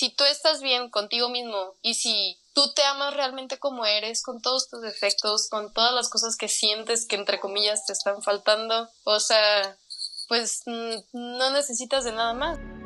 si tú estás bien contigo mismo y si tú te amas realmente como eres, con todos tus defectos, con todas las cosas que sientes que entre comillas te están faltando, o sea, pues mm, no necesitas de nada más.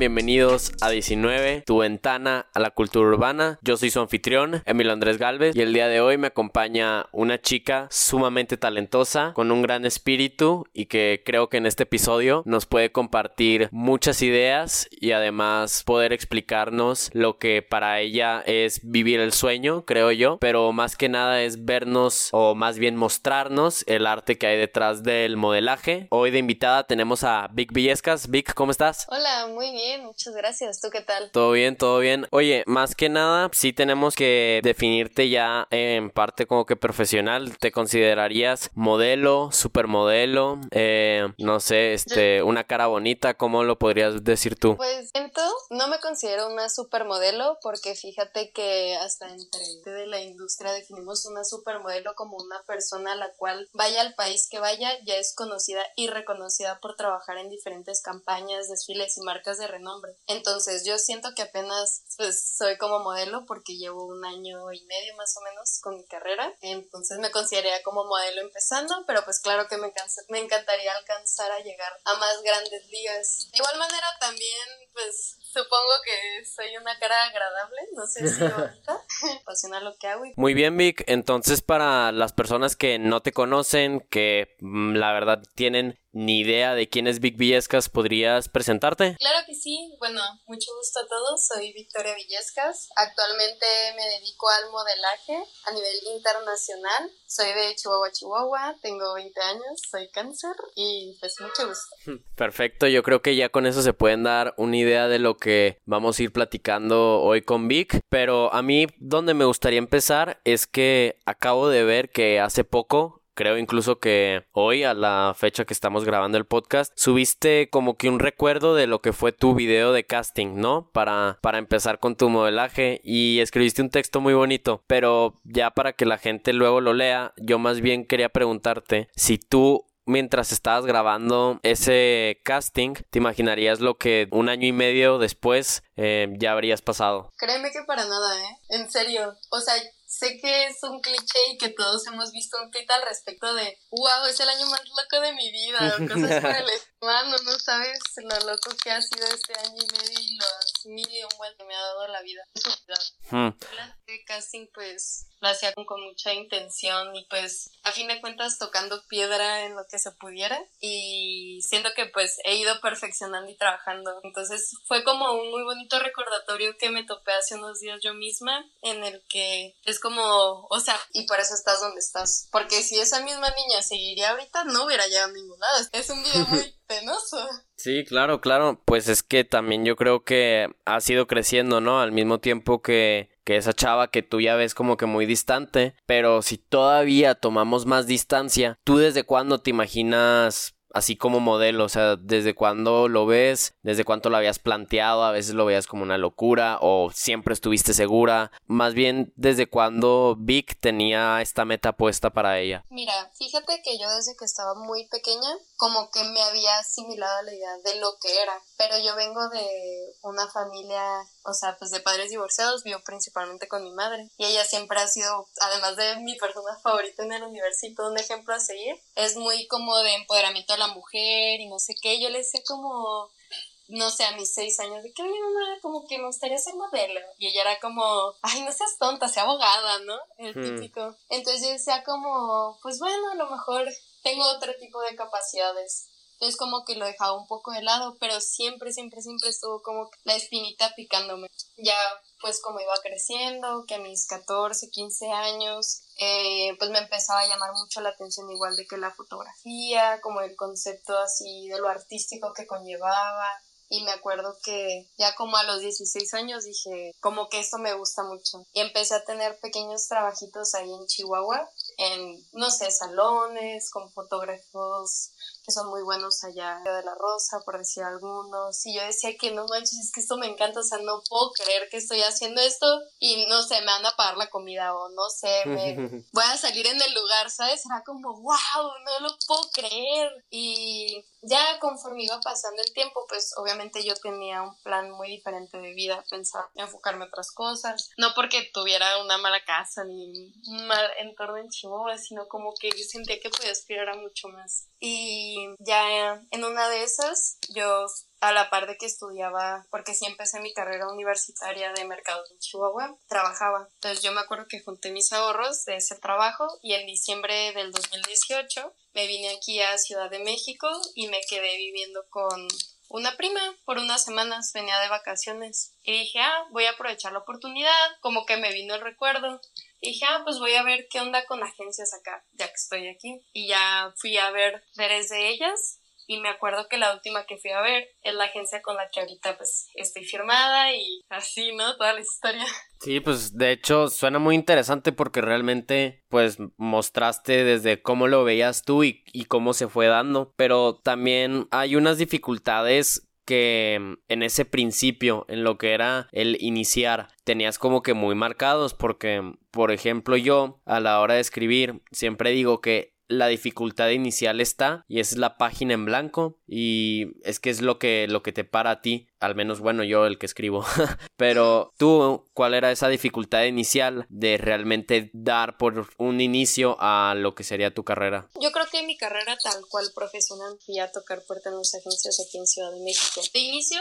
Bienvenidos a 19, tu ventana a la cultura urbana. Yo soy su anfitrión, Emilio Andrés Galvez, y el día de hoy me acompaña una chica sumamente talentosa, con un gran espíritu y que creo que en este episodio nos puede compartir muchas ideas y además poder explicarnos lo que para ella es vivir el sueño, creo yo, pero más que nada es vernos o más bien mostrarnos el arte que hay detrás del modelaje. Hoy de invitada tenemos a Vic Villescas. Vic, ¿cómo estás? Hola, muy bien, muchas gracias. ¿Tú qué tal? Todo bien, todo bien. Oye, más que nada, sí tenemos que definirte ya en parte como que profesional. ¿Te considerarías modelo, supermodelo? Eh, no sé, este, una cara bonita, ¿cómo lo podrías decir tú? Pues siento, no me considero una supermodelo porque fíjate que hasta entre de la industria definimos una supermodelo como una persona a la cual vaya al país que vaya ya es conocida y reconocida por trabajar en diferentes campañas, desfiles y marcas de renombre. Entonces yo siento que apenas pues soy como modelo porque llevo un año y medio más o menos con mi carrera. Entonces me consideraría como modelo empezando, pero pues claro que me, me encantaría alcanzar a llegar a más grandes ligas. De igual manera también pues Supongo que soy una cara agradable, no sé si ahorita apasiona lo que hago. Muy bien, Vic. Entonces, para las personas que no te conocen, que mm, la verdad tienen ni idea de quién es Vic Villescas, ¿podrías presentarte? Claro que sí. Bueno, mucho gusto a todos. Soy Victoria Villescas. Actualmente me dedico al modelaje a nivel internacional. Soy de Chihuahua, Chihuahua. Tengo 20 años. Soy cáncer y pues mucho gusto. Perfecto. Yo creo que ya con eso se pueden dar una idea de lo que vamos a ir platicando hoy con Vic. Pero a mí donde me gustaría empezar es que acabo de ver que hace poco creo incluso que hoy, a la fecha que estamos grabando el podcast, subiste como que un recuerdo de lo que fue tu video de casting, ¿no? Para, para empezar con tu modelaje y escribiste un texto muy bonito, pero ya para que la gente luego lo lea, yo más bien quería preguntarte si tú mientras estabas grabando ese casting, ¿te imaginarías lo que un año y medio después eh, ya habrías pasado? Créeme que para nada, ¿eh? En serio. O sea, sé que es un cliché y que todos hemos visto un tweet al respecto de, wow, es el año más loco de mi vida, o cosas por el estilo. No sabes lo loco que ha sido este año y medio y los mil y un que me ha dado la vida. Hmm. El casting, pues, lo hacía con, con, mucha intención y pues a fin de cuentas tocando piedra en lo que se pudiera y siento que pues he ido perfeccionando y trabajando entonces fue como un muy bonito recordatorio que me topé hace unos días yo misma en el que es como o sea y por eso estás donde estás porque si esa misma niña seguiría ahorita no hubiera llegado a ningún lado es un video muy penoso Sí, claro, claro. Pues es que también yo creo que ha sido creciendo, ¿no? Al mismo tiempo que, que esa chava que tú ya ves como que muy distante. Pero si todavía tomamos más distancia, ¿tú desde cuándo te imaginas así como modelo, o sea, desde cuándo lo ves, desde cuánto lo habías planteado, a veces lo veías como una locura o siempre estuviste segura, más bien desde cuándo Vic tenía esta meta puesta para ella. Mira, fíjate que yo desde que estaba muy pequeña como que me había asimilado la idea de lo que era, pero yo vengo de una familia, o sea, pues de padres divorciados, vivo principalmente con mi madre y ella siempre ha sido, además de mi persona favorita en el universo y todo un ejemplo a seguir, es muy como de empoderamiento la mujer y no sé qué. Yo le decía como, no sé, a mis seis años, de que mi mamá como que me gustaría ser modelo. Y ella era como, ay, no seas tonta, sea abogada, ¿no? El hmm. típico. Entonces yo decía como, pues bueno, a lo mejor tengo otro tipo de capacidades. Entonces como que lo dejaba un poco de lado, pero siempre, siempre, siempre estuvo como la espinita picándome. Ya pues como iba creciendo, que a mis 14, 15 años, eh, pues me empezaba a llamar mucho la atención igual de que la fotografía, como el concepto así de lo artístico que conllevaba. y me acuerdo que ya como a los 16 años dije, como que esto me gusta mucho. Y empecé a tener pequeños trabajitos ahí en Chihuahua, en, no sé, salones, con fotógrafos que son muy buenos allá de la Rosa, por decir algunos. Y yo decía que no manches, es que esto me encanta, o sea, no puedo creer que estoy haciendo esto y no sé, me van a pagar la comida o no sé, me voy a salir en el lugar, ¿sabes? Era como, wow, no lo puedo creer. Y ya conforme iba pasando el tiempo, pues obviamente yo tenía un plan muy diferente de vida, pensar enfocarme en otras cosas, no porque tuviera una mala casa ni un mal entorno en Chihuahua, sino como que sentía que podía aspirar a mucho más. Y ya en una de esas, yo a la par de que estudiaba, porque sí empecé mi carrera universitaria de mercado en Chihuahua, trabajaba. Entonces yo me acuerdo que junté mis ahorros de ese trabajo y en diciembre del 2018 me vine aquí a Ciudad de México y me quedé viviendo con una prima por unas semanas, venía de vacaciones y dije, ah, voy a aprovechar la oportunidad, como que me vino el recuerdo. Y dije, ah, pues voy a ver qué onda con agencias acá, ya que estoy aquí. Y ya fui a ver tres de ellas y me acuerdo que la última que fui a ver es la agencia con la que ahorita pues estoy firmada y así, ¿no? Toda la historia. Sí, pues de hecho suena muy interesante porque realmente pues mostraste desde cómo lo veías tú y, y cómo se fue dando, pero también hay unas dificultades que en ese principio, en lo que era el iniciar, tenías como que muy marcados porque, por ejemplo, yo a la hora de escribir siempre digo que la dificultad inicial está y es la página en blanco y es que es lo que lo que te para a ti al menos bueno yo el que escribo. Pero tú cuál era esa dificultad inicial de realmente dar por un inicio a lo que sería tu carrera yo creo que mi carrera tal cual profesional fui a tocar puertas en las agencias aquí en Ciudad de México. De inicio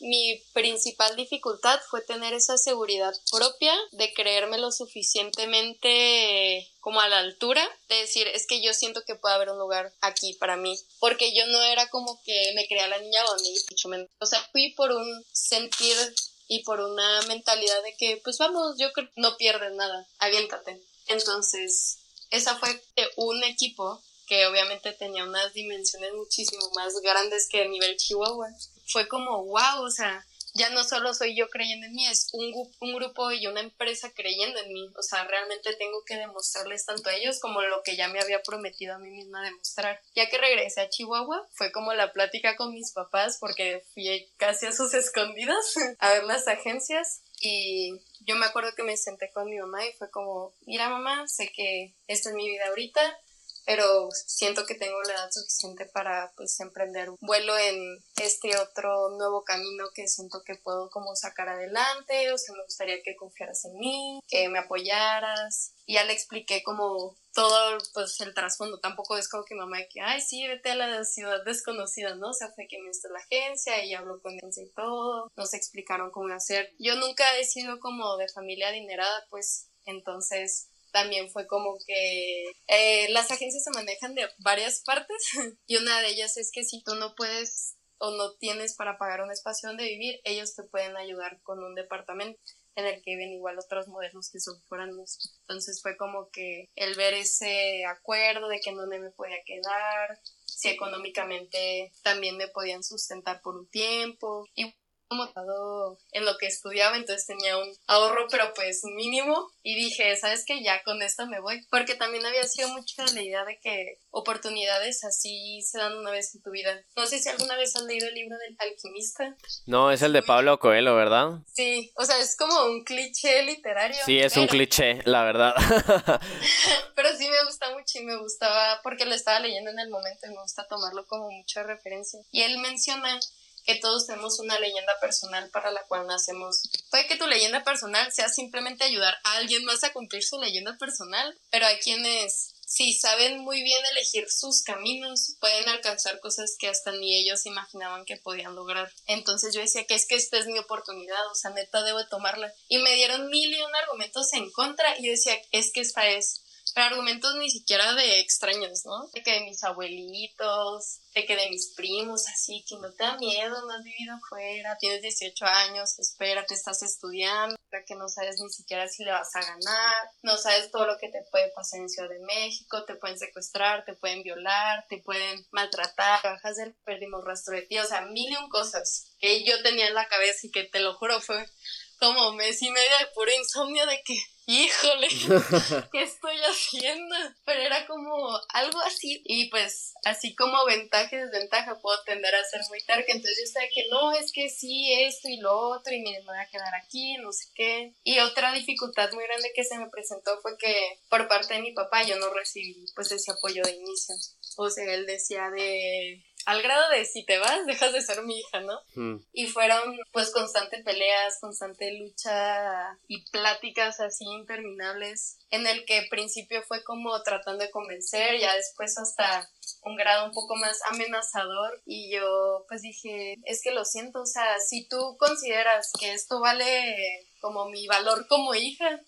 mi principal dificultad fue tener esa seguridad propia de creerme lo suficientemente como a la altura de decir es que yo siento que puede haber un lugar aquí para mí porque yo no era como que me creía la niña bonita o sea fui por un sentir y por una mentalidad de que pues vamos yo creo no pierdes nada aviéntate entonces esa fue un equipo que obviamente tenía unas dimensiones muchísimo más grandes que el nivel Chihuahua fue como, wow, o sea, ya no solo soy yo creyendo en mí, es un, un, grupo y una empresa creyendo en mí. O sea, realmente tengo que demostrarles tanto a ellos como lo que ya me había prometido a mí misma demostrar. Ya que regresé a Chihuahua, fue como la plática con mis papás porque fui casi a sus escondidas a ver las agencias. Y yo me acuerdo que me senté con mi mamá y fue como, mira mamá, sé que esta es mi vida ahorita, pero siento que tengo la edad suficiente para pues emprender un vuelo en este otro nuevo camino que siento que puedo como sacar adelante, o sea, me gustaría que confiaras en mí, que me apoyaras. Y ya le expliqué como todo pues el trasfondo, tampoco es como que mamá que, ay, sí, vete a la ciudad desconocida, ¿no? O sea, fue que me hizo la agencia y habló con él y todo, nos explicaron cómo hacer. Yo nunca he sido como de familia adinerada, pues entonces también fue como que eh, las agencias se manejan de varias partes y una de ellas es que si tú no puedes o no tienes para pagar un espacio donde vivir, ellos te pueden ayudar con un departamento en el que viven igual otros modelos que son foráneos. Entonces fue como que el ver ese acuerdo de que en dónde me podía quedar, si económicamente también me podían sustentar por un tiempo. Y como en lo que estudiaba, entonces tenía un ahorro, pero pues mínimo. Y dije, ¿sabes qué? Ya con esto me voy. Porque también había sido mucho la idea de que oportunidades así se dan una vez en tu vida. No sé si alguna vez has leído el libro del alquimista. No, es el de Pablo Coelho, ¿verdad? Sí, o sea, es como un cliché literario. Sí, es un cliché, la verdad. pero sí me gusta mucho y me gustaba porque lo estaba leyendo en el momento y me gusta tomarlo como mucha referencia. Y él menciona que todos tenemos una leyenda personal para la cual nacemos. Puede que tu leyenda personal sea simplemente ayudar a alguien más a cumplir su leyenda personal, pero hay quienes si saben muy bien elegir sus caminos, pueden alcanzar cosas que hasta ni ellos imaginaban que podían lograr. Entonces yo decía que es que esta es mi oportunidad, o sea, neta debo tomarla. Y me dieron mil y un argumentos en contra y yo decía, es que esta es pero argumentos ni siquiera de extraños, ¿no? De que de mis abuelitos, de que de mis primos, así, que no te da miedo, no has vivido fuera, tienes 18 años, espera, te estás estudiando, que no sabes ni siquiera si le vas a ganar, no sabes todo lo que te puede pasar en Ciudad de México, te pueden secuestrar, te pueden violar, te pueden maltratar, bajas del perdimos rastro de ti, o sea, mil y un cosas que yo tenía en la cabeza y que te lo juro fue como mes y medio de puro insomnio de que híjole, ¿qué estoy haciendo? Pero era como algo así. Y pues, así como ventaja y desventaja, puedo tender a ser muy tarde. Entonces yo estaba que no, es que sí, esto y lo otro, y me voy a quedar aquí, no sé qué. Y otra dificultad muy grande que se me presentó fue que por parte de mi papá yo no recibí pues ese apoyo de inicio. O sea, él decía de al grado de si te vas, dejas de ser mi hija, ¿no? Hmm. Y fueron pues constantes peleas, constante lucha y pláticas así interminables, en el que al principio fue como tratando de convencer, ya después hasta un grado un poco más amenazador y yo pues dije, es que lo siento, o sea, si tú consideras que esto vale como mi valor como hija,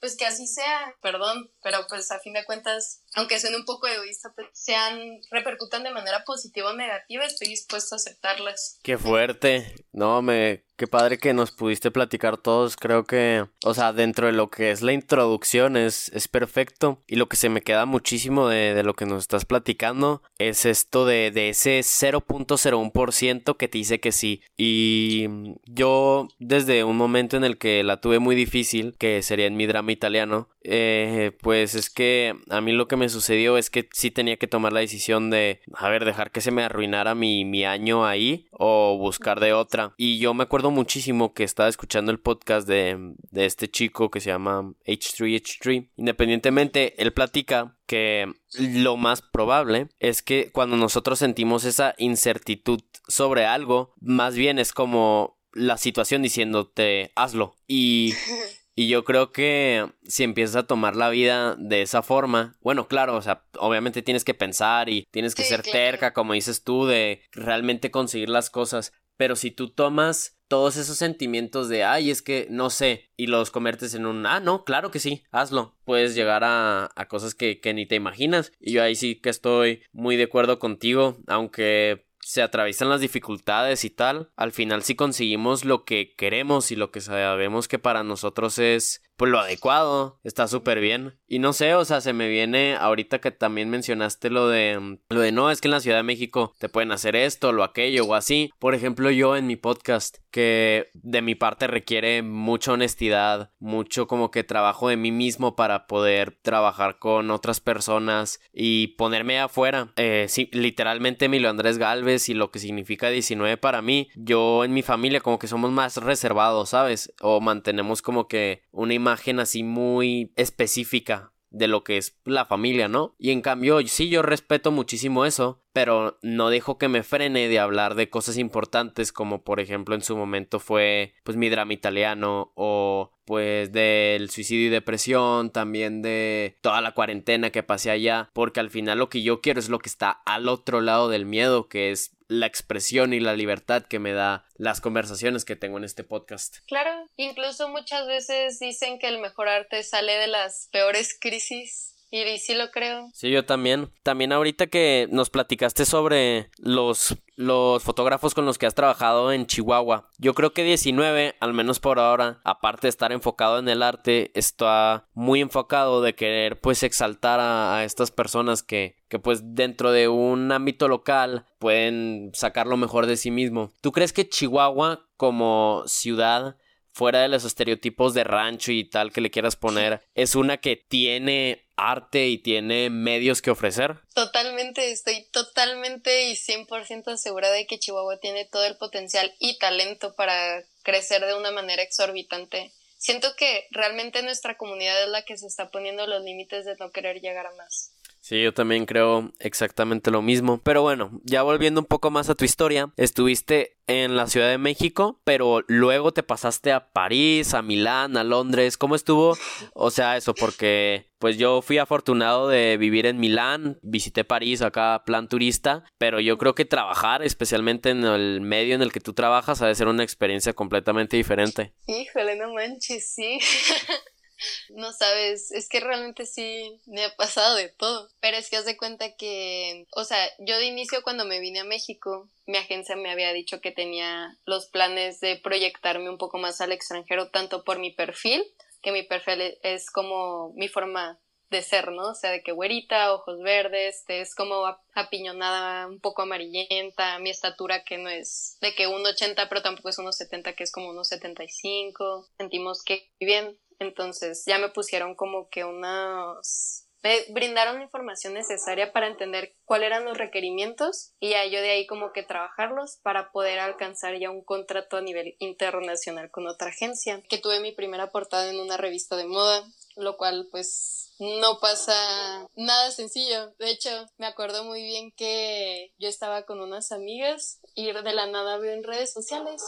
pues que así sea, perdón, pero pues a fin de cuentas, aunque suene un poco egoísta, sean, repercutan de manera positiva o negativa, estoy dispuesto a aceptarlas. Qué fuerte, no, me, qué padre que nos pudiste platicar todos, creo que, o sea, dentro de lo que es la introducción es, es perfecto. Y lo que se me queda muchísimo de, de lo que nos estás platicando es esto de, de ese 0.01% que te dice que sí. Y yo desde un momento en el que la tuve muy difícil, que sería en mi drama italiano, eh, pues es que a mí lo que me sucedió es que sí tenía que tomar la decisión de, a ver, dejar que se me arruinara mi, mi año ahí o buscar de otra. Y yo me acuerdo muchísimo que estaba escuchando el podcast de, de este chico que se llama H3H3. Independientemente, él platica que lo más probable es que cuando nosotros sentimos esa incertidumbre sobre algo, más bien es como la situación diciéndote hazlo y Y yo creo que si empiezas a tomar la vida de esa forma, bueno, claro, o sea, obviamente tienes que pensar y tienes que ser terca, como dices tú, de realmente conseguir las cosas. Pero si tú tomas todos esos sentimientos de, ay, es que no sé, y los conviertes en un, ah, no, claro que sí, hazlo. Puedes llegar a, a cosas que, que ni te imaginas. Y yo ahí sí que estoy muy de acuerdo contigo, aunque se atraviesan las dificultades y tal, al final si conseguimos lo que queremos y lo que sabemos que para nosotros es pues lo adecuado, está súper bien. Y no sé, o sea, se me viene ahorita que también mencionaste lo de lo de no, es que en la Ciudad de México te pueden hacer esto, lo aquello o así. Por ejemplo, yo en mi podcast que de mi parte requiere mucha honestidad, mucho como que trabajo de mí mismo para poder trabajar con otras personas y ponerme afuera. Eh, sí, literalmente Emilio Andrés Galvez y lo que significa 19 para mí, yo en mi familia como que somos más reservados, ¿sabes? O mantenemos como que una imagen así muy específica de lo que es la familia, ¿no? Y en cambio, sí, yo respeto muchísimo eso, pero no dejo que me frene de hablar de cosas importantes como por ejemplo en su momento fue pues mi drama italiano o pues del suicidio y depresión, también de toda la cuarentena que pasé allá, porque al final lo que yo quiero es lo que está al otro lado del miedo, que es la expresión y la libertad que me da las conversaciones que tengo en este podcast. Claro, incluso muchas veces dicen que el mejor arte sale de las peores crisis y sí lo creo. Sí, yo también. También ahorita que nos platicaste sobre los, los fotógrafos con los que has trabajado en Chihuahua. Yo creo que 19, al menos por ahora, aparte de estar enfocado en el arte, está muy enfocado de querer pues exaltar a, a estas personas que, que pues dentro de un ámbito local pueden sacar lo mejor de sí mismo. ¿Tú crees que Chihuahua como ciudad fuera de los estereotipos de rancho y tal que le quieras poner, es una que tiene arte y tiene medios que ofrecer? Totalmente, estoy totalmente y 100% segura de que Chihuahua tiene todo el potencial y talento para crecer de una manera exorbitante. Siento que realmente nuestra comunidad es la que se está poniendo los límites de no querer llegar a más. Sí, yo también creo exactamente lo mismo. Pero bueno, ya volviendo un poco más a tu historia, estuviste en la Ciudad de México, pero luego te pasaste a París, a Milán, a Londres. ¿Cómo estuvo? O sea, eso, porque pues yo fui afortunado de vivir en Milán, visité París acá, plan turista, pero yo creo que trabajar, especialmente en el medio en el que tú trabajas, ha de ser una experiencia completamente diferente. Híjole, no manches, sí. no sabes, es que realmente sí me ha pasado de todo. Pero es que haz de cuenta que, o sea, yo de inicio cuando me vine a México, mi agencia me había dicho que tenía los planes de proyectarme un poco más al extranjero, tanto por mi perfil, que mi perfil es como mi forma de ser, ¿no? O sea, de que güerita, ojos verdes, es como apiñonada, un poco amarillenta, mi estatura que no es de que 1,80 pero tampoco es 1,70 que es como 1,75. Sentimos que bien, entonces ya me pusieron como que unos me brindaron la información necesaria para entender cuáles eran los requerimientos y ya yo de ahí como que trabajarlos para poder alcanzar ya un contrato a nivel internacional con otra agencia. Que tuve mi primera portada en una revista de moda, lo cual pues no pasa nada sencillo. De hecho, me acuerdo muy bien que yo estaba con unas amigas y de la nada veo en redes sociales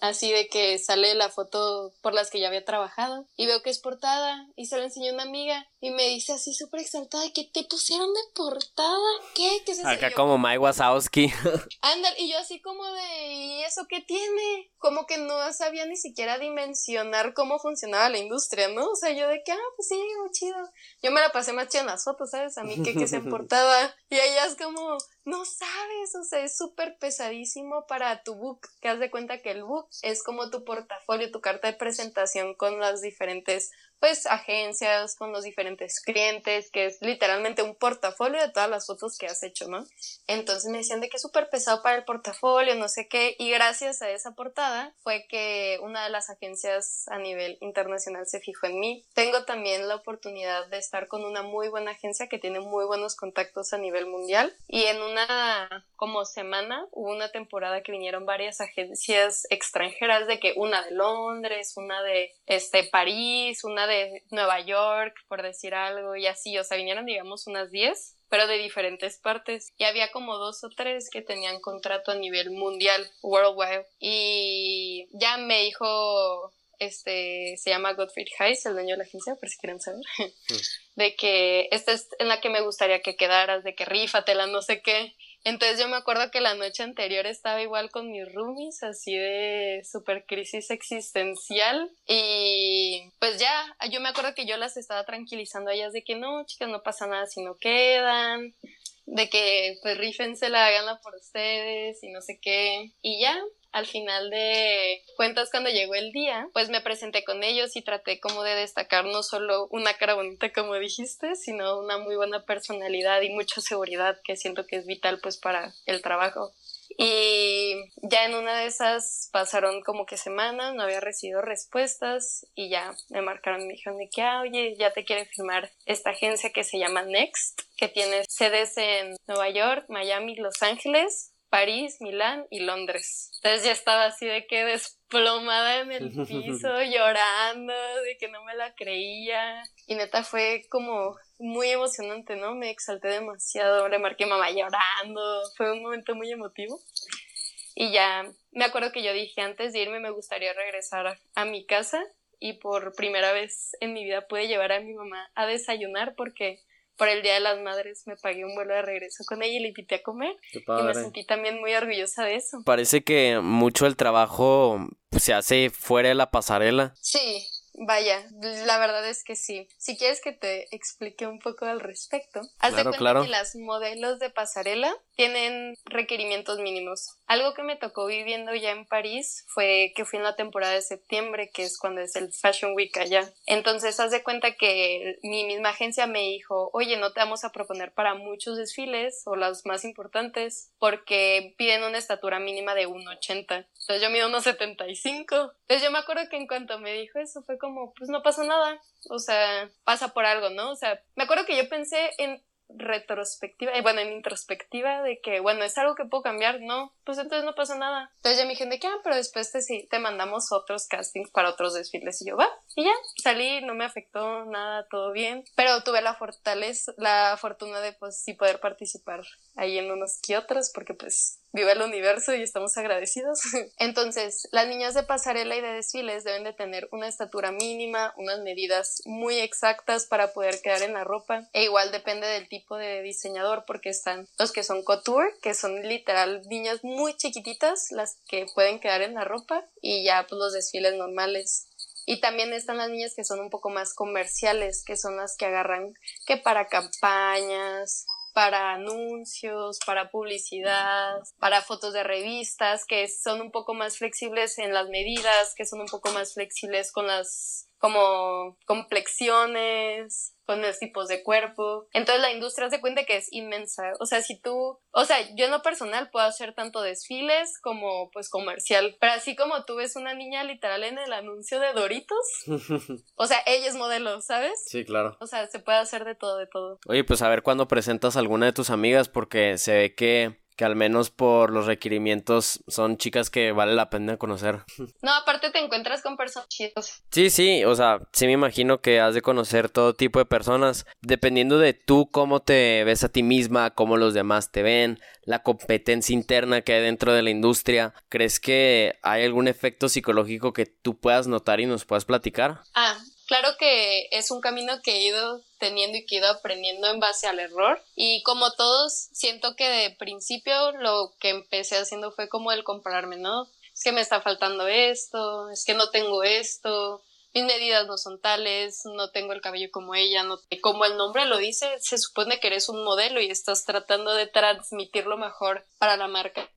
así de que sale la foto por las que ya había trabajado y veo que es portada y se lo enseñó una amiga y me dice así súper exaltada que te pusieron de portada, ¿qué? ¿Qué es eso? Acá como Mike Wazowski. Ándale, y yo así como de, ¿y eso qué tiene? Como que no sabía ni siquiera dimensionar cómo funcionaba la industria, ¿no? O sea, yo de que, ah, pues sí, muy chido. Yo me la pasé más chido en las fotos, ¿sabes? A mí que, que se portada. Y ella es como, no sabes, o sea, es súper pesadísimo para tu book, que haz de cuenta que el book es como tu portafolio, tu carta de presentación con las diferentes pues agencias, con los diferentes clientes, que es literalmente un portafolio de todas las fotos que has hecho, ¿no? Entonces me decían de que es súper pesado para el portafolio, no sé qué, y gracias a esa portada fue que una de las agencias a nivel internacional se fijó en mí. Tengo también la oportunidad de estar con una muy buena agencia que tiene muy buenos contactos a nivel mundial y en una como semana hubo una temporada que vinieron varias agencias extranjeras de que una de Londres, una de este París, una de Nueva York, por decir algo, y así, o sea, vinieron, digamos, unas 10, pero de diferentes partes. Y había como dos o tres que tenían contrato a nivel mundial, worldwide. Y ya me dijo, este, se llama Gottfried Heiss, el dueño de la agencia, por si quieren saber, de que esta es en la que me gustaría que quedaras, de que rífatela, no sé qué. Entonces yo me acuerdo que la noche anterior estaba igual con mis roomies, así de super crisis existencial. Y pues ya, yo me acuerdo que yo las estaba tranquilizando a ellas de que no, chicas, no pasa nada si no quedan, de que pues rífensela, háganla por ustedes y no sé qué. Y ya, al final de cuentas cuando llegó el día, pues me presenté con ellos y traté como de destacar no solo una cara bonita como dijiste, sino una muy buena personalidad y mucha seguridad que siento que es vital pues para el trabajo. Y ya en una de esas pasaron como que semanas, no había recibido respuestas y ya me marcaron, me dijeron de que, ah, oye, ya te quiere firmar esta agencia que se llama Next, que tiene sedes en Nueva York, Miami, Los Ángeles, París, Milán y Londres. Entonces ya estaba así de que desplomada en el piso, llorando, de que no me la creía. Y neta fue como muy emocionante, ¿no? Me exalté demasiado, le marqué mamá llorando, fue un momento muy emotivo. Y ya me acuerdo que yo dije antes de irme me gustaría regresar a mi casa y por primera vez en mi vida pude llevar a mi mamá a desayunar porque por el Día de las Madres me pagué un vuelo de regreso con ella y le invité a comer. Y me sentí también muy orgullosa de eso. Parece que mucho el trabajo se hace fuera de la pasarela. Sí, Vaya, la verdad es que sí. Si quieres que te explique un poco al respecto, haz de cuenta que las modelos de pasarela tienen requerimientos mínimos. Algo que me tocó viviendo ya en París fue que fui en la temporada de septiembre, que es cuando es el Fashion Week allá. Entonces, haz de cuenta que mi misma agencia me dijo, oye, no te vamos a proponer para muchos desfiles o los más importantes porque piden una estatura mínima de 1,80. Entonces yo mido 1,75. Entonces yo me acuerdo que en cuanto me dijo eso fue como, pues no pasa nada. O sea, pasa por algo, ¿no? O sea, me acuerdo que yo pensé en retrospectiva, y bueno, en introspectiva de que, bueno, es algo que puedo cambiar, no, pues entonces no pasa nada. Entonces ya me dijeron de que, ah, pero después te, sí, te mandamos otros castings para otros desfiles y yo, va, y ya, salí, no me afectó nada, todo bien, pero tuve la fortaleza, la fortuna de pues sí poder participar ahí en unos que otros, porque pues viva el universo y estamos agradecidos. Entonces, las niñas de pasarela y de desfiles deben de tener una estatura mínima, unas medidas muy exactas para poder quedar en la ropa. E igual depende del tipo de diseñador, porque están los que son couture, que son literal niñas muy chiquititas, las que pueden quedar en la ropa, y ya pues los desfiles normales. Y también están las niñas que son un poco más comerciales, que son las que agarran que para campañas, para anuncios, para publicidad, para fotos de revistas, que son un poco más flexibles en las medidas, que son un poco más flexibles con las como complexiones, con los tipos de cuerpo. Entonces la industria se cuenta que es inmensa. O sea, si tú, o sea, yo en lo personal puedo hacer tanto desfiles como pues comercial. Pero así como tú ves una niña literal en el anuncio de Doritos, o sea, ella es modelo, ¿sabes? Sí, claro. O sea, se puede hacer de todo, de todo. Oye, pues a ver cuándo presentas a alguna de tus amigas porque se ve que que al menos por los requerimientos son chicas que vale la pena conocer. No, aparte te encuentras con personas chidas. Sí, sí, o sea, sí me imagino que has de conocer todo tipo de personas, dependiendo de tú cómo te ves a ti misma, cómo los demás te ven, la competencia interna que hay dentro de la industria. ¿Crees que hay algún efecto psicológico que tú puedas notar y nos puedas platicar? Ah, Claro que es un camino que he ido teniendo y que he ido aprendiendo en base al error. Y como todos, siento que de principio lo que empecé haciendo fue como el compararme, ¿no? Es que me está faltando esto, es que no tengo esto, mis medidas no son tales, no tengo el cabello como ella, no como el nombre lo dice, se supone que eres un modelo y estás tratando de transmitir lo mejor para la marca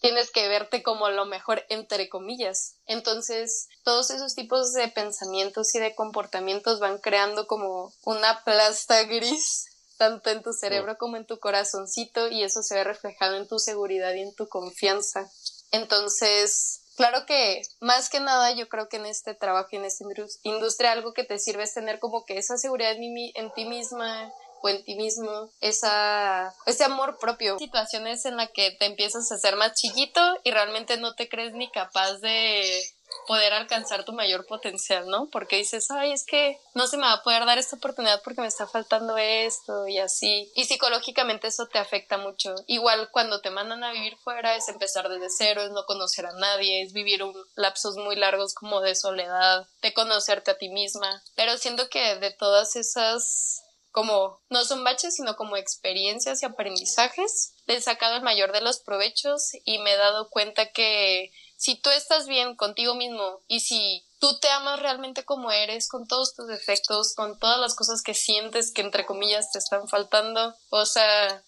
tienes que verte como lo mejor entre comillas. Entonces, todos esos tipos de pensamientos y de comportamientos van creando como una plasta gris tanto en tu cerebro como en tu corazoncito y eso se ve reflejado en tu seguridad y en tu confianza. Entonces, claro que más que nada yo creo que en este trabajo y en esta industria algo que te sirve es tener como que esa seguridad en, en ti misma, o en ti mismo, esa, ese amor propio. Situaciones en las que te empiezas a hacer más chiquito y realmente no te crees ni capaz de poder alcanzar tu mayor potencial, ¿no? Porque dices, ay, es que no se me va a poder dar esta oportunidad porque me está faltando esto y así. Y psicológicamente eso te afecta mucho. Igual cuando te mandan a vivir fuera es empezar desde cero, es no conocer a nadie, es vivir un lapsos muy largos como de soledad, de conocerte a ti misma. Pero siento que de todas esas como no son baches, sino como experiencias y aprendizajes. Le he sacado el mayor de los provechos y me he dado cuenta que si tú estás bien contigo mismo y si tú te amas realmente como eres, con todos tus defectos, con todas las cosas que sientes que entre comillas te están faltando, o sea,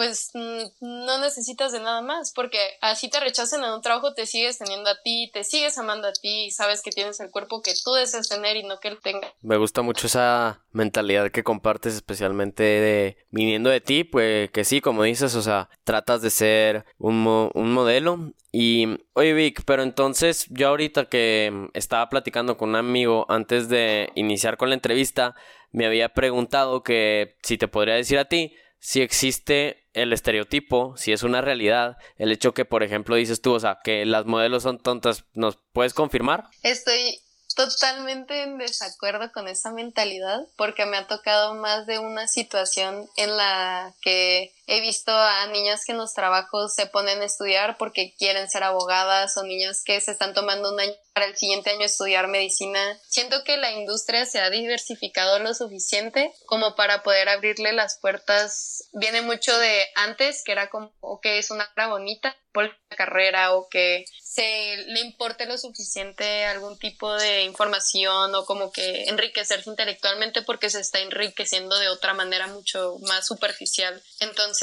pues no necesitas de nada más, porque así te rechacen en un trabajo, te sigues teniendo a ti, te sigues amando a ti y sabes que tienes el cuerpo que tú deseas tener y no que él tenga. Me gusta mucho esa mentalidad que compartes, especialmente de viniendo de ti, pues que sí, como dices, o sea, tratas de ser un, un modelo y, oye Vic, pero entonces yo ahorita que estaba platicando con un amigo antes de iniciar con la entrevista, me había preguntado que si te podría decir a ti si existe el estereotipo, si es una realidad, el hecho que, por ejemplo, dices tú, o sea, que las modelos son tontas, ¿nos puedes confirmar? Estoy totalmente en desacuerdo con esa mentalidad porque me ha tocado más de una situación en la que he visto a niñas que en los trabajos se ponen a estudiar porque quieren ser abogadas o niñas que se están tomando un año para el siguiente año estudiar medicina. Siento que la industria se ha diversificado lo suficiente como para poder abrirle las puertas. Viene mucho de antes, que era como, que es una cara bonita por la carrera o que se le importe lo suficiente algún tipo de información o como que enriquecerse intelectualmente porque se está enriqueciendo de otra manera mucho más superficial. Entonces,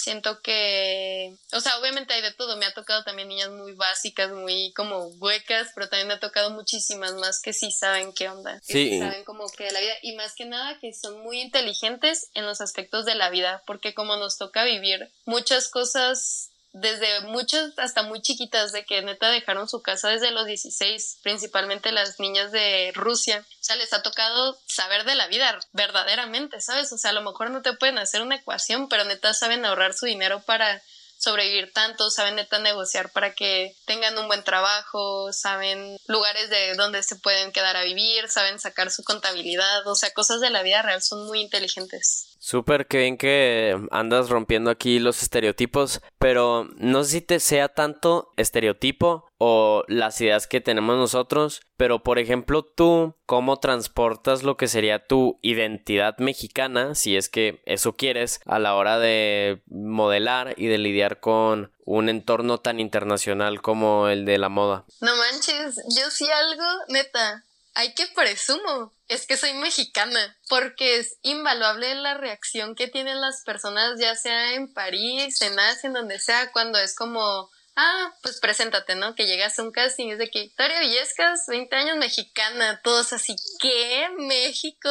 siento que, o sea, obviamente hay de todo, me ha tocado también niñas muy básicas, muy como huecas, pero también me ha tocado muchísimas más que sí saben qué onda, que sí. saben como que de la vida y más que nada que son muy inteligentes en los aspectos de la vida, porque como nos toca vivir muchas cosas desde muchas hasta muy chiquitas de que neta dejaron su casa desde los 16, principalmente las niñas de Rusia. O sea, les ha tocado saber de la vida verdaderamente, ¿sabes? O sea, a lo mejor no te pueden hacer una ecuación, pero neta saben ahorrar su dinero para sobrevivir tanto, saben neta negociar para que tengan un buen trabajo, saben lugares de donde se pueden quedar a vivir, saben sacar su contabilidad, o sea, cosas de la vida real son muy inteligentes. Súper, que bien que andas rompiendo aquí los estereotipos, pero no sé si te sea tanto estereotipo o las ideas que tenemos nosotros, pero por ejemplo tú, ¿cómo transportas lo que sería tu identidad mexicana, si es que eso quieres, a la hora de modelar y de lidiar con un entorno tan internacional como el de la moda? No manches, yo sí algo, neta, hay que presumo, es que soy mexicana, porque es invaluable la reacción que tienen las personas, ya sea en París, en Asia, en donde sea, cuando es como, ah, pues preséntate, ¿no? Que llegas a un casting es de que Victoria Villescas, 20 años mexicana, todos así, ¿qué? ¿México?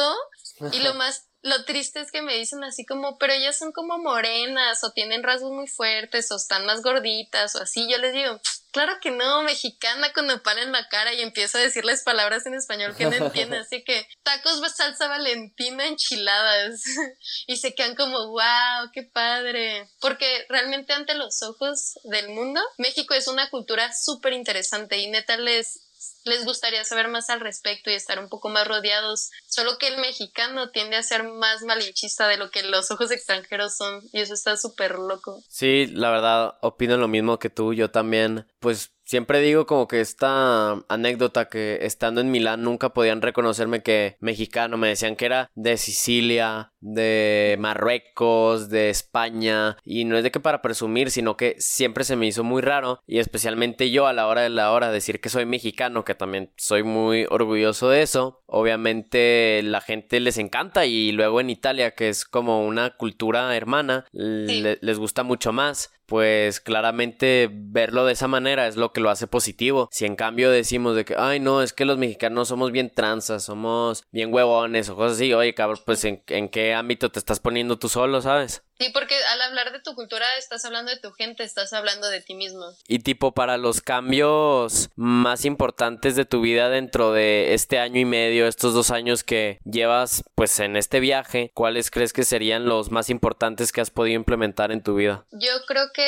Y lo más lo triste es que me dicen así como, pero ellas son como morenas o tienen rasgos muy fuertes o están más gorditas o así. Yo les digo, claro que no, mexicana con nopal en la cara y empiezo a decirles palabras en español que no entienden. Así que tacos salsa valentina enchiladas y se quedan como, wow, qué padre. Porque realmente ante los ojos del mundo, México es una cultura súper interesante y neta les les gustaría saber más al respecto y estar un poco más rodeados. Solo que el mexicano tiende a ser más malinchista de lo que los ojos extranjeros son y eso está súper loco. Sí, la verdad, opino lo mismo que tú. Yo también, pues Siempre digo como que esta anécdota que estando en Milán nunca podían reconocerme que mexicano, me decían que era de Sicilia, de Marruecos, de España, y no es de que para presumir, sino que siempre se me hizo muy raro, y especialmente yo a la hora de la hora decir que soy mexicano, que también soy muy orgulloso de eso, obviamente la gente les encanta y luego en Italia, que es como una cultura hermana, les gusta mucho más pues claramente verlo de esa manera es lo que lo hace positivo. Si en cambio decimos de que, ay no, es que los mexicanos somos bien tranzas, somos bien huevones o cosas así, oye cabrón, pues en, en qué ámbito te estás poniendo tú solo, ¿sabes? Sí, porque al hablar de tu cultura estás hablando de tu gente, estás hablando de ti mismo. Y tipo, para los cambios más importantes de tu vida dentro de este año y medio, estos dos años que llevas pues en este viaje, ¿cuáles crees que serían los más importantes que has podido implementar en tu vida? Yo creo que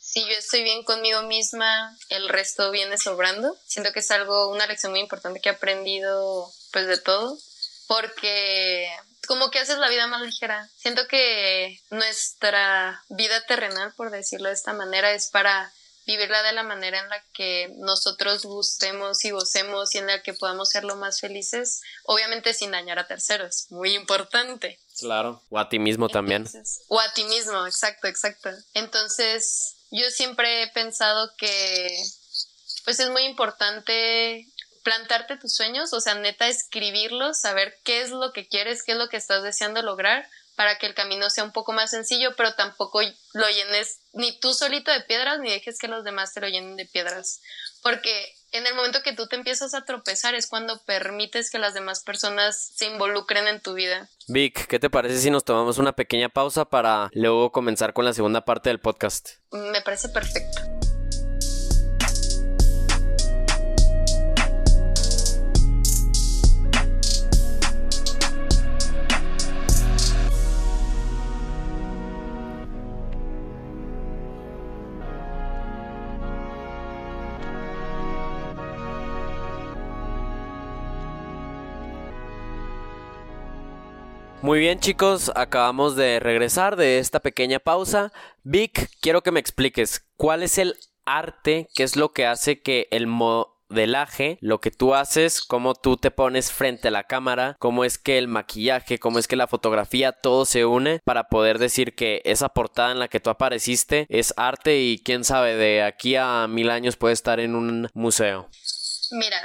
si yo estoy bien conmigo misma, el resto viene sobrando. Siento que es algo, una lección muy importante que he aprendido pues de todo, porque como que haces la vida más ligera. Siento que nuestra vida terrenal, por decirlo de esta manera, es para vivirla de la manera en la que nosotros gustemos y gocemos y en la que podamos ser lo más felices, obviamente sin dañar a terceros, muy importante. Claro, o a ti mismo también. O a ti mismo, exacto, exacto. Entonces, yo siempre he pensado que pues es muy importante plantarte tus sueños, o sea, neta escribirlos, saber qué es lo que quieres, qué es lo que estás deseando lograr para que el camino sea un poco más sencillo, pero tampoco lo llenes ni tú solito de piedras ni dejes que los demás te lo llenen de piedras, porque en el momento que tú te empiezas a tropezar es cuando permites que las demás personas se involucren en tu vida. Vic, ¿qué te parece si nos tomamos una pequeña pausa para luego comenzar con la segunda parte del podcast? Me parece perfecto. Muy bien chicos, acabamos de regresar de esta pequeña pausa. Vic, quiero que me expliques cuál es el arte, qué es lo que hace que el modelaje, lo que tú haces, cómo tú te pones frente a la cámara, cómo es que el maquillaje, cómo es que la fotografía, todo se une para poder decir que esa portada en la que tú apareciste es arte y quién sabe, de aquí a mil años puede estar en un museo. Mira,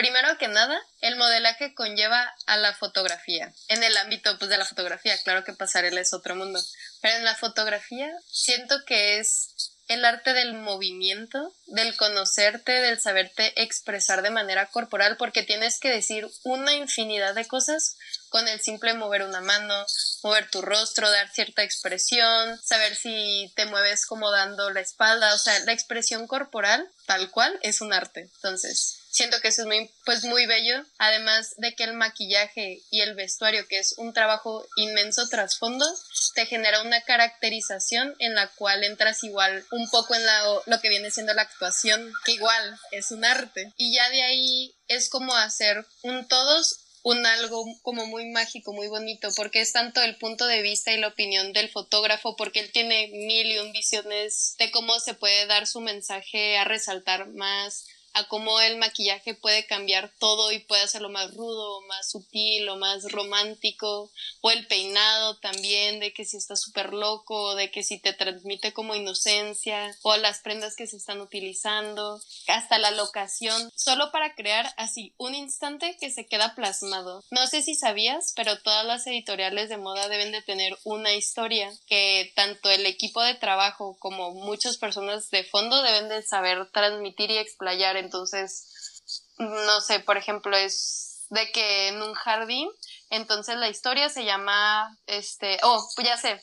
Primero que nada, el modelaje conlleva a la fotografía. En el ámbito pues, de la fotografía, claro que pasarela es otro mundo, pero en la fotografía siento que es el arte del movimiento, del conocerte, del saberte expresar de manera corporal, porque tienes que decir una infinidad de cosas con el simple mover una mano, mover tu rostro, dar cierta expresión, saber si te mueves como dando la espalda, o sea, la expresión corporal tal cual es un arte. Entonces, siento que eso es muy, pues muy bello, además de que el maquillaje y el vestuario, que es un trabajo inmenso trasfondo, te genera una caracterización en la cual entras igual un poco en la, lo que viene siendo la actuación, que igual es un arte. Y ya de ahí es como hacer un todos un algo como muy mágico, muy bonito, porque es tanto el punto de vista y la opinión del fotógrafo, porque él tiene mil y un visiones de cómo se puede dar su mensaje a resaltar más a cómo el maquillaje puede cambiar todo y puede hacerlo más rudo, más sutil o más romántico, o el peinado también, de que si está súper loco, de que si te transmite como inocencia, o las prendas que se están utilizando, hasta la locación, solo para crear así un instante que se queda plasmado. No sé si sabías, pero todas las editoriales de moda deben de tener una historia que tanto el equipo de trabajo como muchas personas de fondo deben de saber transmitir y explayar entonces, no sé, por ejemplo, es de que en un jardín, entonces la historia se llama, este, oh, pues ya sé,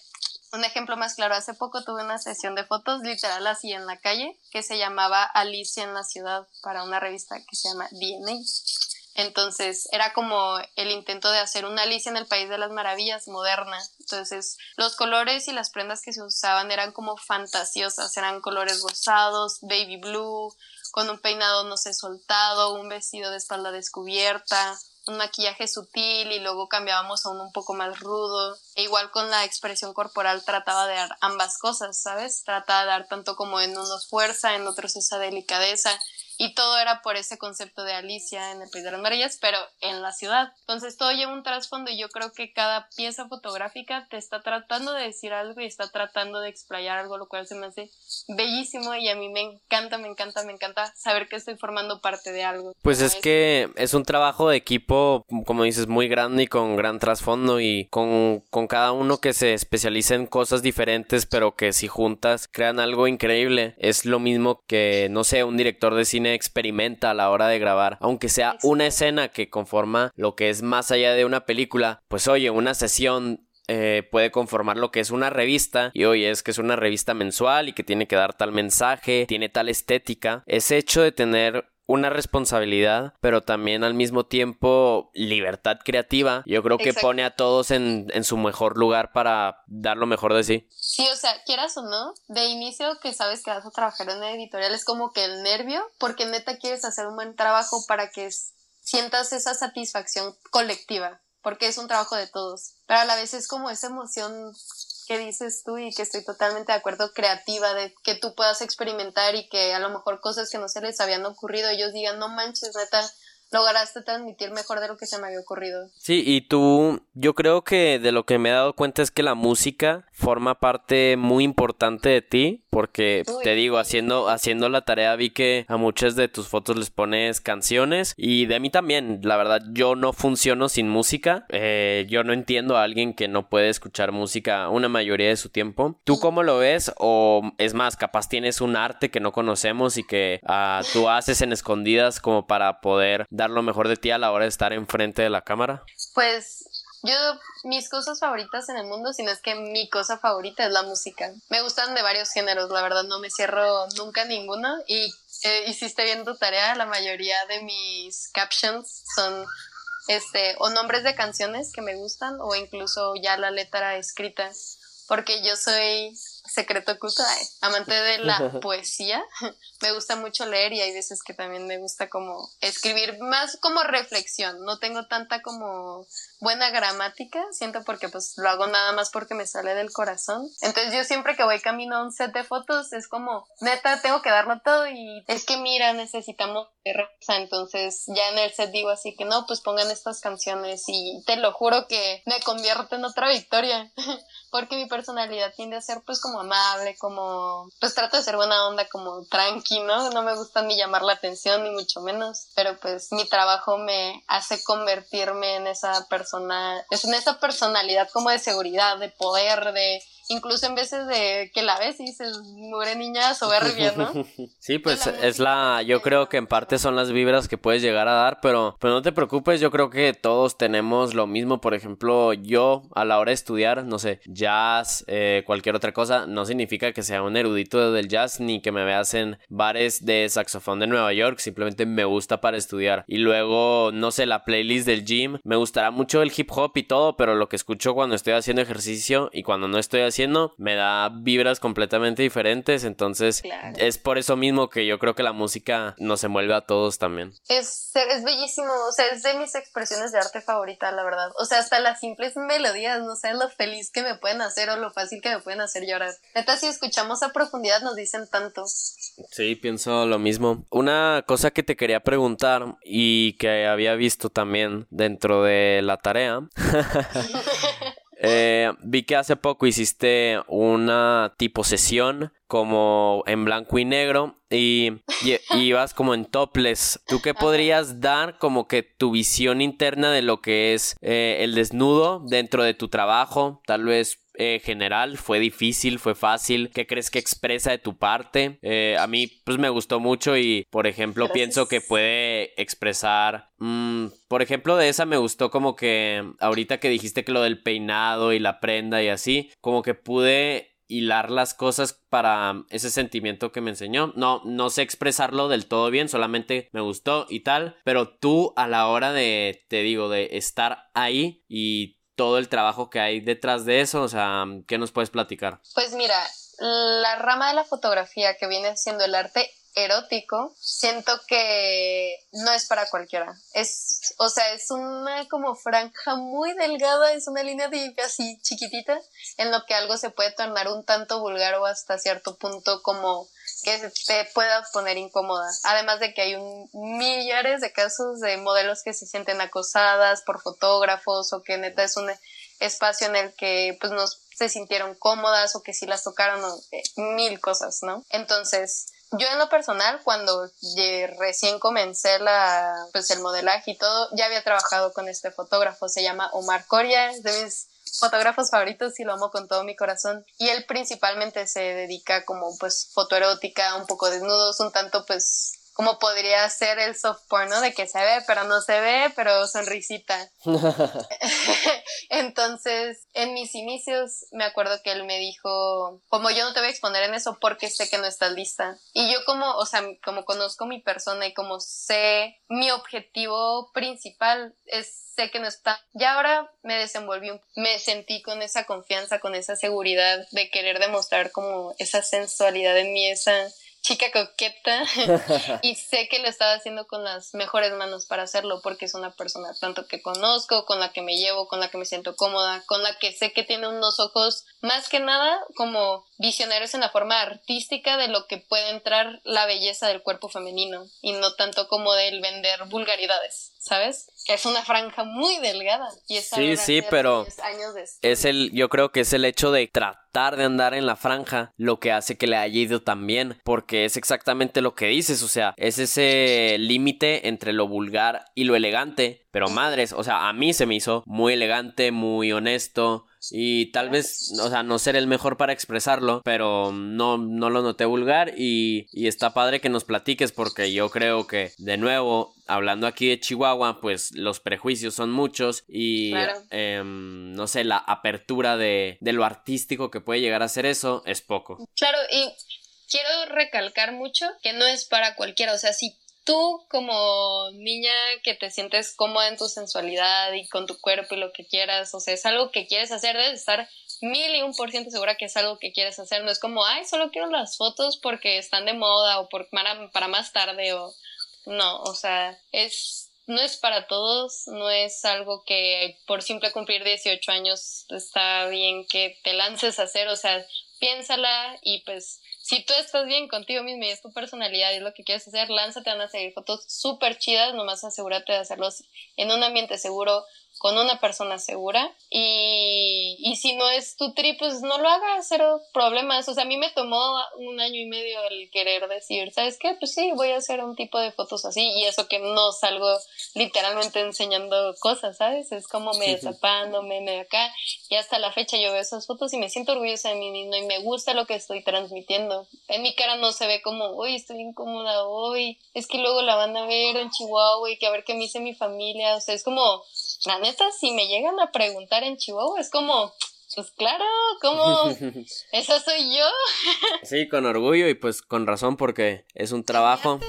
un ejemplo más claro, hace poco tuve una sesión de fotos literal así en la calle que se llamaba Alicia en la ciudad para una revista que se llama DNA. Entonces era como el intento de hacer una Alicia en el País de las Maravillas moderna. Entonces los colores y las prendas que se usaban eran como fantasiosas, eran colores rosados, baby blue, con un peinado no sé soltado, un vestido de espalda descubierta, un maquillaje sutil y luego cambiábamos a uno un poco más rudo. E igual con la expresión corporal trataba de dar ambas cosas, ¿sabes? Trataba de dar tanto como en unos fuerza, en otros esa delicadeza y todo era por ese concepto de Alicia en el País de las Maravillas, pero en la ciudad. Entonces todo lleva un trasfondo y yo creo que cada pieza fotográfica te está tratando de decir algo y está tratando de explayar algo, lo cual se me hace bellísimo y a mí me encanta, me encanta, me encanta saber que estoy formando parte de algo. Pues es que es un trabajo de equipo, como dices, muy grande y con gran trasfondo y con, con cada uno que se especializa en cosas diferentes, pero que si juntas crean algo increíble. Es lo mismo que, no sé, un director de cine experimenta a la hora de grabar, aunque sea una escena que conforma lo que es más allá de una película, pues oye, una sesión eh, puede conformar lo que es una revista y oye es que es una revista mensual y que tiene que dar tal mensaje, tiene tal estética. Ese hecho de tener una responsabilidad, pero también al mismo tiempo libertad creativa. Yo creo que pone a todos en, en, su mejor lugar para dar lo mejor de sí. Sí, o sea, quieras o no, de inicio que sabes que vas a trabajar en una editorial es como que el nervio, porque neta quieres hacer un buen trabajo para que sientas esa satisfacción colectiva, porque es un trabajo de todos, pero a la vez es como esa emoción que dices tú y que estoy totalmente de acuerdo, creativa, de que tú puedas experimentar y que a lo mejor cosas que no se les habían ocurrido, ellos digan, no manches, neta, lograste transmitir mejor de lo que se me había ocurrido. Sí, y tú, yo creo que de lo que me he dado cuenta es que la música forma parte muy importante de ti, porque te digo, haciendo, haciendo la tarea vi que a muchas de tus fotos les pones canciones y de mí también, la verdad, yo no funciono sin música, eh, yo no entiendo a alguien que no puede escuchar música una mayoría de su tiempo. ¿Tú cómo lo ves? O es más, capaz tienes un arte que no conocemos y que uh, tú haces en escondidas como para poder dar lo mejor de ti a la hora de estar enfrente de la cámara? Pues yo, mis cosas favoritas en el mundo, sino es que mi cosa favorita es la música. Me gustan de varios géneros, la verdad no me cierro nunca ninguno y eh, hiciste bien tu tarea, la mayoría de mis captions son este o nombres de canciones que me gustan o incluso ya la letra escrita, porque yo soy secreto oculto, amante de la poesía. Me gusta mucho leer y hay veces que también me gusta como escribir más como reflexión. No tengo tanta como buena gramática, siento porque pues lo hago nada más porque me sale del corazón. Entonces yo siempre que voy camino a un set de fotos es como, neta, tengo que darlo todo y es que mira, necesitamos reza, entonces ya en el set digo así que no, pues pongan estas canciones y te lo juro que me convierto en otra victoria, porque mi personalidad tiende a ser pues como amable, como pues trato de ser buena onda, como tranqui, ¿no? No me gusta ni llamar la atención ni mucho menos, pero pues mi trabajo me hace convertirme en esa persona, es en esa personalidad como de seguridad, de poder, de incluso en veces de que la ves y dices, muere niña soberbia, ¿no? sí, pues es la, yo creo que en parte son las vibras que puedes llegar a dar, pero, pero no te preocupes, yo creo que todos tenemos lo mismo, por ejemplo, yo a la hora de estudiar, no sé, jazz, eh, cualquier otra cosa, no significa que sea un erudito del jazz ni que me veas en bares de saxofón de Nueva York, simplemente me gusta para estudiar. Y luego, no sé, la playlist del gym, me gustará mucho el hip hop y todo, pero lo que escucho cuando estoy haciendo ejercicio y cuando no estoy haciendo me da vibras completamente diferentes, entonces es por eso mismo que yo creo que la música nos envuelve a todos también. Es, es bellísimo, o sea, es de mis expresiones de arte favorita, la verdad. O sea, hasta las simples melodías, no sé lo feliz que me pueden hacer o lo fácil que me pueden hacer llorar. Neta, si escuchamos a profundidad nos dicen tanto. Sí, pienso lo mismo. Una cosa que te quería preguntar y que había visto también dentro de la tarea. Eh, vi que hace poco hiciste una tipo sesión como en blanco y negro y, ibas como en topless. ¿Tú qué podrías dar como que tu visión interna de lo que es eh, el desnudo dentro de tu trabajo? Tal vez eh, general? ¿Fue difícil? ¿Fue fácil? ¿Qué crees que expresa de tu parte? Eh, a mí pues me gustó mucho y por ejemplo pienso que puede expresar... Mm, por ejemplo de esa me gustó como que ahorita que dijiste que lo del peinado y la prenda y así, como que pude hilar las cosas para ese sentimiento que me enseñó. No, no sé expresarlo del todo bien, solamente me gustó y tal, pero tú a la hora de, te digo, de estar ahí y todo el trabajo que hay detrás de eso? O sea, ¿qué nos puedes platicar? Pues mira, la rama de la fotografía que viene siendo el arte erótico, siento que no es para cualquiera. Es, o sea, es una como franja muy delgada, es una línea de así chiquitita, en lo que algo se puede tornar un tanto vulgar o hasta cierto punto como que te pueda poner incómoda. Además de que hay un millares de casos de modelos que se sienten acosadas por fotógrafos o que neta es un espacio en el que pues no se sintieron cómodas o que sí las tocaron eh, mil cosas, ¿no? Entonces, yo en lo personal, cuando recién comencé la, pues el modelaje y todo, ya había trabajado con este fotógrafo, se llama Omar Coria, es de mis fotógrafos favoritos y lo amo con todo mi corazón. Y él principalmente se dedica como pues fotoerótica, un poco desnudos, un tanto pues como podría ser el soft porno de que se ve, pero no se ve, pero sonrisita. Entonces, en mis inicios, me acuerdo que él me dijo, como yo no te voy a exponer en eso porque sé que no estás lista. Y yo como, o sea, como conozco mi persona y como sé mi objetivo principal sé que no está. Y ahora me desenvolví, me sentí con esa confianza, con esa seguridad de querer demostrar como esa sensualidad en mí, esa chica coqueta y sé que lo estaba haciendo con las mejores manos para hacerlo porque es una persona tanto que conozco, con la que me llevo, con la que me siento cómoda, con la que sé que tiene unos ojos más que nada como visionarios en la forma artística de lo que puede entrar la belleza del cuerpo femenino y no tanto como del vender vulgaridades, ¿sabes? Es una franja muy delgada y es Sí, sí, pero es el yo creo que es el hecho de tratar de andar en la franja lo que hace que le haya ido tan bien, porque es exactamente lo que dices, o sea, es ese límite entre lo vulgar y lo elegante, pero madres, o sea, a mí se me hizo muy elegante, muy honesto, y tal vez, o sea, no ser el mejor para expresarlo, pero no, no lo noté vulgar y, y está padre que nos platiques porque yo creo que, de nuevo, hablando aquí de Chihuahua, pues los prejuicios son muchos y em, no sé, la apertura de, de, lo artístico que puede llegar a ser eso es poco. Claro, y quiero recalcar mucho que no es para cualquiera, o sea, si tú como niña que te sientes cómoda en tu sensualidad y con tu cuerpo y lo que quieras, o sea, es algo que quieres hacer, debes estar mil y un por ciento segura que es algo que quieres hacer, no es como, ay, solo quiero las fotos porque están de moda o para, para más tarde o no, o sea, es no es para todos, no es algo que por simple cumplir 18 años está bien que te lances a hacer, o sea, piénsala y pues si tú estás bien contigo mismo y es tu personalidad y es lo que quieres hacer, lánzate, van a seguir fotos súper chidas, nomás asegúrate de hacerlos en un ambiente seguro, con una persona segura y, y si no es tu trip, pues no lo hagas, cero problemas. O sea, a mí me tomó un año y medio el querer decir, ¿sabes qué? Pues sí, voy a hacer un tipo de fotos así y eso que no salgo literalmente enseñando cosas, ¿sabes? Es como me desapándome, me acá y hasta la fecha yo veo esas fotos y me siento orgullosa de mí misma y me gusta lo que estoy transmitiendo. En mi cara no se ve como, uy, estoy incómoda hoy, es que luego la van a ver en Chihuahua y que a ver qué me dice mi familia, o sea, es como la neta, si me llegan a preguntar en Chihuahua, es como, pues claro, como, esa soy yo. sí, con orgullo y pues con razón porque es un trabajo.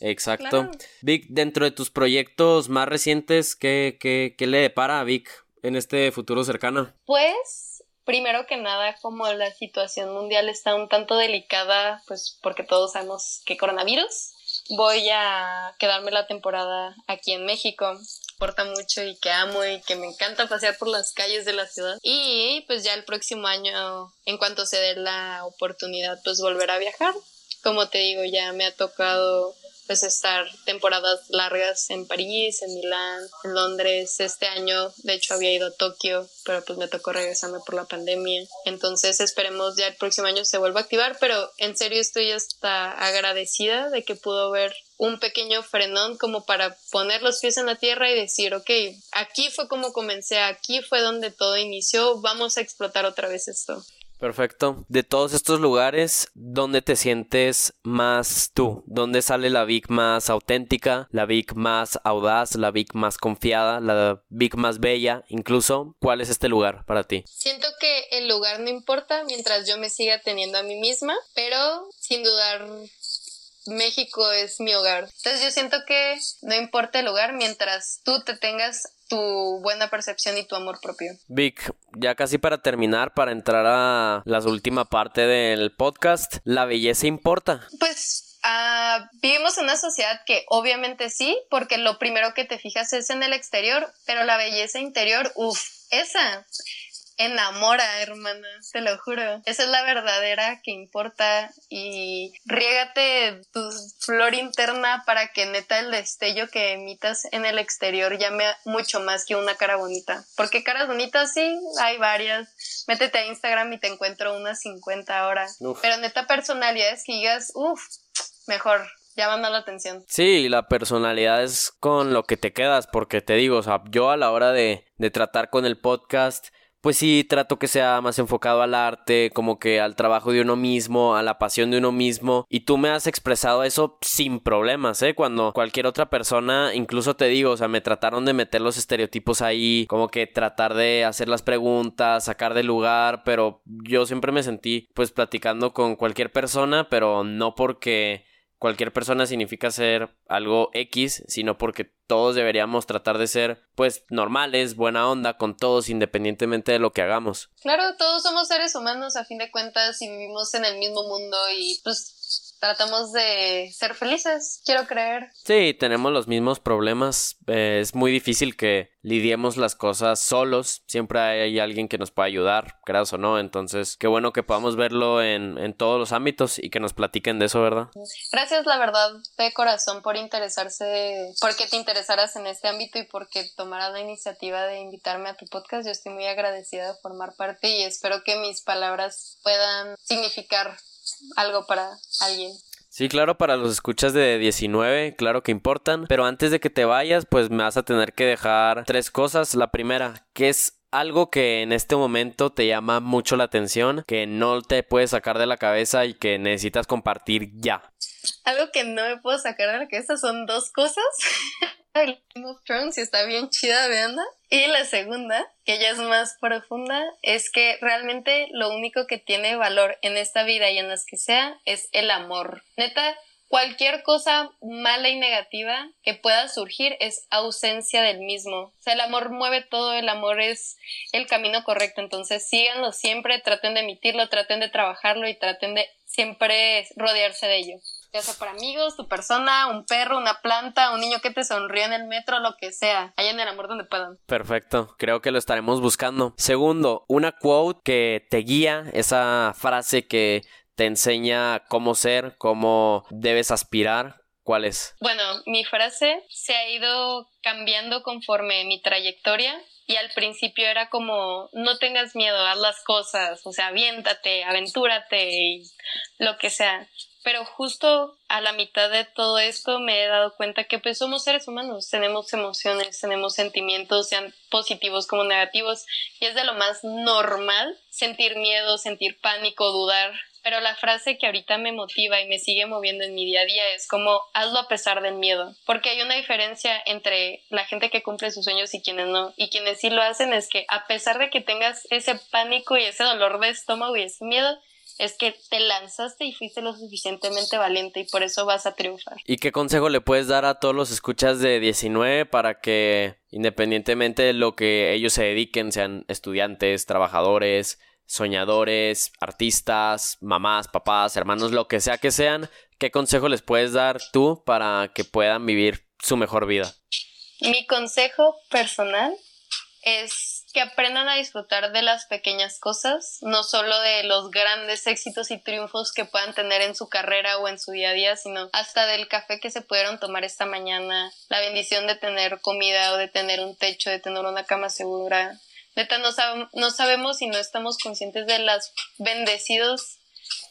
Exacto. Vic, dentro de tus proyectos más recientes, ¿qué, qué, qué le depara a Vic en este futuro cercano? Pues, primero que nada, como la situación mundial está un tanto delicada, pues porque todos sabemos que coronavirus, voy a quedarme la temporada aquí en México importa mucho y que amo y que me encanta pasear por las calles de la ciudad. Y pues ya el próximo año, en cuanto se dé la oportunidad, pues volver a viajar. Como te digo, ya me ha tocado pues estar temporadas largas en París, en Milán, en Londres. Este año, de hecho, había ido a Tokio, pero pues me tocó regresarme por la pandemia. Entonces esperemos ya el próximo año se vuelva a activar, pero en serio estoy hasta agradecida de que pudo ver un pequeño frenón como para poner los pies en la tierra y decir, ok, aquí fue como comencé, aquí fue donde todo inició, vamos a explotar otra vez esto. Perfecto. De todos estos lugares, ¿dónde te sientes más tú? ¿Dónde sale la Vic más auténtica, la Vic más audaz, la Vic más confiada, la Vic más bella, incluso? ¿Cuál es este lugar para ti? Siento que el lugar no importa mientras yo me siga teniendo a mí misma, pero sin dudar México es mi hogar. Entonces yo siento que no importa el lugar mientras tú te tengas tu buena percepción y tu amor propio. Vic, ya casi para terminar, para entrar a la última parte del podcast, ¿la belleza importa? Pues uh, vivimos en una sociedad que obviamente sí, porque lo primero que te fijas es en el exterior, pero la belleza interior, uff, esa enamora, hermana, te lo juro. Esa es la verdadera que importa y riégate tu flor interna para que neta el destello que emitas en el exterior llame mucho más que una cara bonita. Porque caras bonitas sí, hay varias. Métete a Instagram y te encuentro unas 50 horas. Pero neta personalidades que digas, uff, mejor, llama la atención. Sí, la personalidad es con lo que te quedas, porque te digo, o sea, yo a la hora de, de tratar con el podcast, pues sí, trato que sea más enfocado al arte, como que al trabajo de uno mismo, a la pasión de uno mismo. Y tú me has expresado eso sin problemas, ¿eh? Cuando cualquier otra persona, incluso te digo, o sea, me trataron de meter los estereotipos ahí, como que tratar de hacer las preguntas, sacar del lugar, pero yo siempre me sentí pues platicando con cualquier persona, pero no porque cualquier persona significa ser algo X, sino porque todos deberíamos tratar de ser pues normales, buena onda con todos independientemente de lo que hagamos. Claro, todos somos seres humanos a fin de cuentas y vivimos en el mismo mundo y pues tratamos de ser felices, quiero creer. Sí, tenemos los mismos problemas. Eh, es muy difícil que lidiemos las cosas solos. Siempre hay alguien que nos pueda ayudar, creas o no. Entonces, qué bueno que podamos verlo en, en todos los ámbitos y que nos platiquen de eso, ¿verdad? Gracias, la verdad, de corazón por interesarse, porque te interesaras en este ámbito y porque tomaras la iniciativa de invitarme a tu podcast. Yo estoy muy agradecida de formar parte y espero que mis palabras puedan significar algo para alguien. Sí, claro, para los escuchas de 19, claro que importan. Pero antes de que te vayas, pues me vas a tener que dejar tres cosas. La primera, que es algo que en este momento te llama mucho la atención, que no te puedes sacar de la cabeza y que necesitas compartir ya. Algo que no me puedo sacar de la cabeza son dos cosas. el Game of Thrones está bien chida, veanla. Y la segunda, que ya es más profunda, es que realmente lo único que tiene valor en esta vida y en las que sea es el amor. Neta, cualquier cosa mala y negativa que pueda surgir es ausencia del mismo. O sea, el amor mueve todo, el amor es el camino correcto. Entonces síganlo siempre, traten de emitirlo, traten de trabajarlo y traten de siempre rodearse de ello ya sea para amigos, tu persona, un perro, una planta, un niño que te sonríe en el metro, lo que sea. en el amor donde puedan. Perfecto, creo que lo estaremos buscando. Segundo, una quote que te guía, esa frase que te enseña cómo ser, cómo debes aspirar. ¿Cuál es? Bueno, mi frase se ha ido cambiando conforme mi trayectoria y al principio era como no tengas miedo, haz las cosas, o sea, aviéntate, aventúrate y lo que sea pero justo a la mitad de todo esto me he dado cuenta que pues somos seres humanos, tenemos emociones, tenemos sentimientos, sean positivos como negativos, y es de lo más normal sentir miedo, sentir pánico, dudar. Pero la frase que ahorita me motiva y me sigue moviendo en mi día a día es como hazlo a pesar del miedo, porque hay una diferencia entre la gente que cumple sus sueños y quienes no, y quienes sí lo hacen es que a pesar de que tengas ese pánico y ese dolor de estómago y ese miedo, es que te lanzaste y fuiste lo suficientemente valiente y por eso vas a triunfar. ¿Y qué consejo le puedes dar a todos los escuchas de 19 para que independientemente de lo que ellos se dediquen, sean estudiantes, trabajadores, soñadores, artistas, mamás, papás, hermanos, lo que sea que sean, ¿qué consejo les puedes dar tú para que puedan vivir su mejor vida? Mi consejo personal es que aprendan a disfrutar de las pequeñas cosas, no solo de los grandes éxitos y triunfos que puedan tener en su carrera o en su día a día, sino hasta del café que se pudieron tomar esta mañana, la bendición de tener comida o de tener un techo, de tener una cama segura. Neta, no, no sabemos y no estamos conscientes de las bendecidos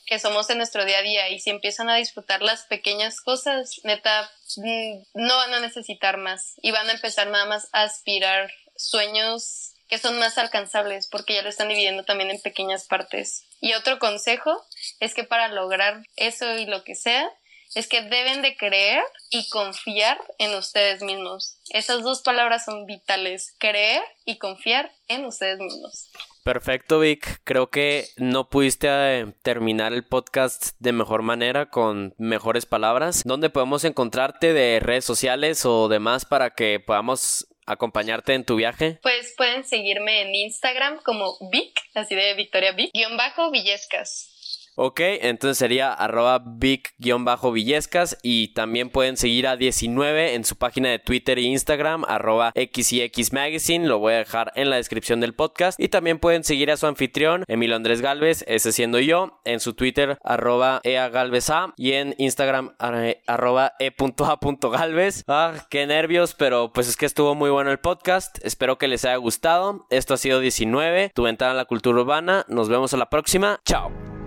que somos en nuestro día a día y si empiezan a disfrutar las pequeñas cosas, neta, mm, no van a necesitar más y van a empezar nada más a aspirar sueños que son más alcanzables porque ya lo están dividiendo también en pequeñas partes. Y otro consejo es que para lograr eso y lo que sea, es que deben de creer y confiar en ustedes mismos. Esas dos palabras son vitales, creer y confiar en ustedes mismos. Perfecto, Vic. Creo que no pudiste eh, terminar el podcast de mejor manera, con mejores palabras. ¿Dónde podemos encontrarte de redes sociales o demás para que podamos acompañarte en tu viaje? Pues pueden seguirme en Instagram como Vic, así de Victoria Vic, guion bajo Villescas. Ok, entonces sería arroba big-villescas y también pueden seguir a 19 en su página de Twitter e Instagram, arroba xyx magazine, lo voy a dejar en la descripción del podcast. Y también pueden seguir a su anfitrión, Emilio Andrés Galvez, ese siendo yo, en su Twitter, arroba eagalveza y en Instagram, arroba e.a.galvez. Ah, qué nervios, pero pues es que estuvo muy bueno el podcast, espero que les haya gustado, esto ha sido 19, tu ventana a la cultura urbana, nos vemos a la próxima, chao.